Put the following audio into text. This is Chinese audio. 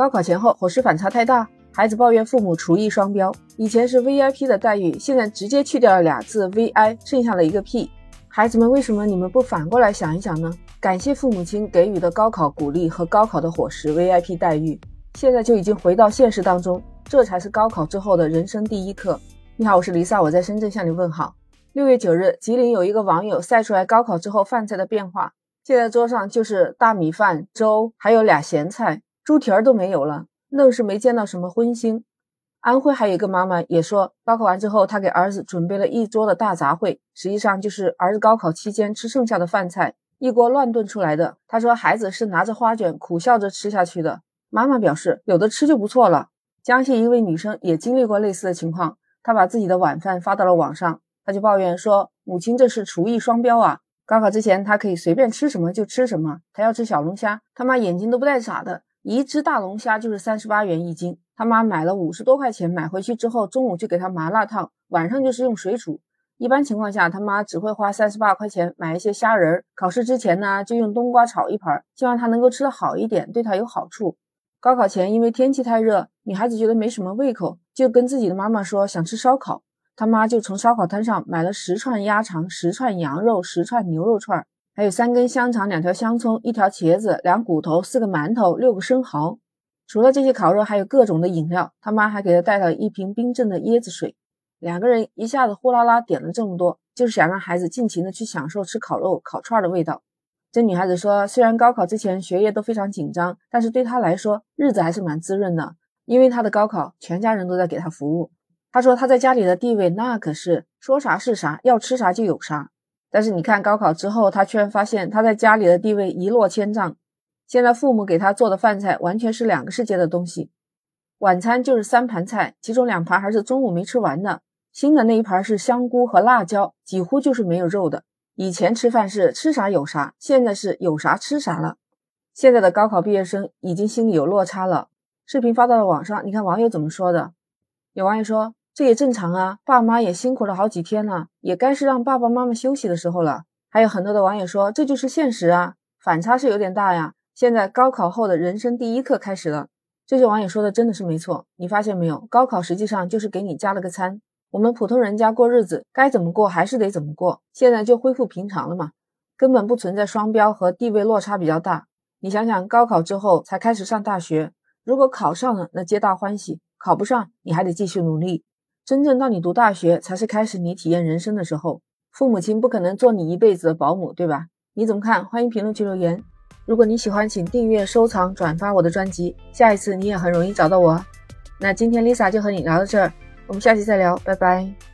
高考前后伙食反差太大，孩子抱怨父母厨艺双标。以前是 VIP 的待遇，现在直接去掉了俩字 VI，剩下了一个 P。孩子们，为什么你们不反过来想一想呢？感谢父母亲给予的高考鼓励和高考的伙食 VIP 待遇，现在就已经回到现实当中，这才是高考之后的人生第一课。你好，我是丽萨，我在深圳向你问好。六月九日，吉林有一个网友晒出来高考之后饭菜的变化，现在桌上就是大米饭、粥，还有俩咸菜。猪蹄儿都没有了，愣是没见到什么荤腥。安徽还有一个妈妈也说，高考完之后，她给儿子准备了一桌的大杂烩，实际上就是儿子高考期间吃剩下的饭菜，一锅乱炖出来的。她说，孩子是拿着花卷苦笑着吃下去的。妈妈表示，有的吃就不错了。江西一位女生也经历过类似的情况，她把自己的晚饭发到了网上，她就抱怨说，母亲这是厨艺双标啊！高考之前，她可以随便吃什么就吃什么，她要吃小龙虾，他妈眼睛都不带眨的。一只大龙虾就是三十八元一斤，他妈买了五十多块钱，买回去之后中午就给他麻辣烫，晚上就是用水煮。一般情况下，他妈只会花三十八块钱买一些虾仁儿。考试之前呢，就用冬瓜炒一盘，希望他能够吃得好一点，对他有好处。高考前因为天气太热，女孩子觉得没什么胃口，就跟自己的妈妈说想吃烧烤，他妈就从烧烤摊上买了十串鸭肠、十串羊肉、十串牛肉串。还有三根香肠，两条香葱，一条茄子，两骨头，四个馒头，六个生蚝。除了这些烤肉，还有各种的饮料。他妈还给他带了一瓶冰镇的椰子水。两个人一下子呼啦啦点了这么多，就是想让孩子尽情的去享受吃烤肉、烤串的味道。这女孩子说，虽然高考之前学业都非常紧张，但是对她来说，日子还是蛮滋润的，因为她的高考全家人都在给她服务。她说她在家里的地位那可是说啥是啥，要吃啥就有啥。但是你看，高考之后，他居然发现他在家里的地位一落千丈。现在父母给他做的饭菜完全是两个世界的东西。晚餐就是三盘菜，其中两盘还是中午没吃完的，新的那一盘是香菇和辣椒，几乎就是没有肉的。以前吃饭是吃啥有啥，现在是有啥吃啥了。现在的高考毕业生已经心里有落差了。视频发到了网上，你看网友怎么说的？有网友说。这也正常啊，爸妈也辛苦了好几天了，也该是让爸爸妈妈休息的时候了。还有很多的网友说，这就是现实啊，反差是有点大呀。现在高考后的人生第一课开始了，这些网友说的真的是没错。你发现没有，高考实际上就是给你加了个餐。我们普通人家过日子该怎么过还是得怎么过，现在就恢复平常了嘛，根本不存在双标和地位落差比较大。你想想，高考之后才开始上大学，如果考上了，那皆大欢喜；考不上，你还得继续努力。真正到你读大学，才是开始你体验人生的时候。父母亲不可能做你一辈子的保姆，对吧？你怎么看？欢迎评论区留言。如果你喜欢，请订阅、收藏、转发我的专辑，下一次你也很容易找到我。那今天 Lisa 就和你聊到这儿，我们下期再聊，拜拜。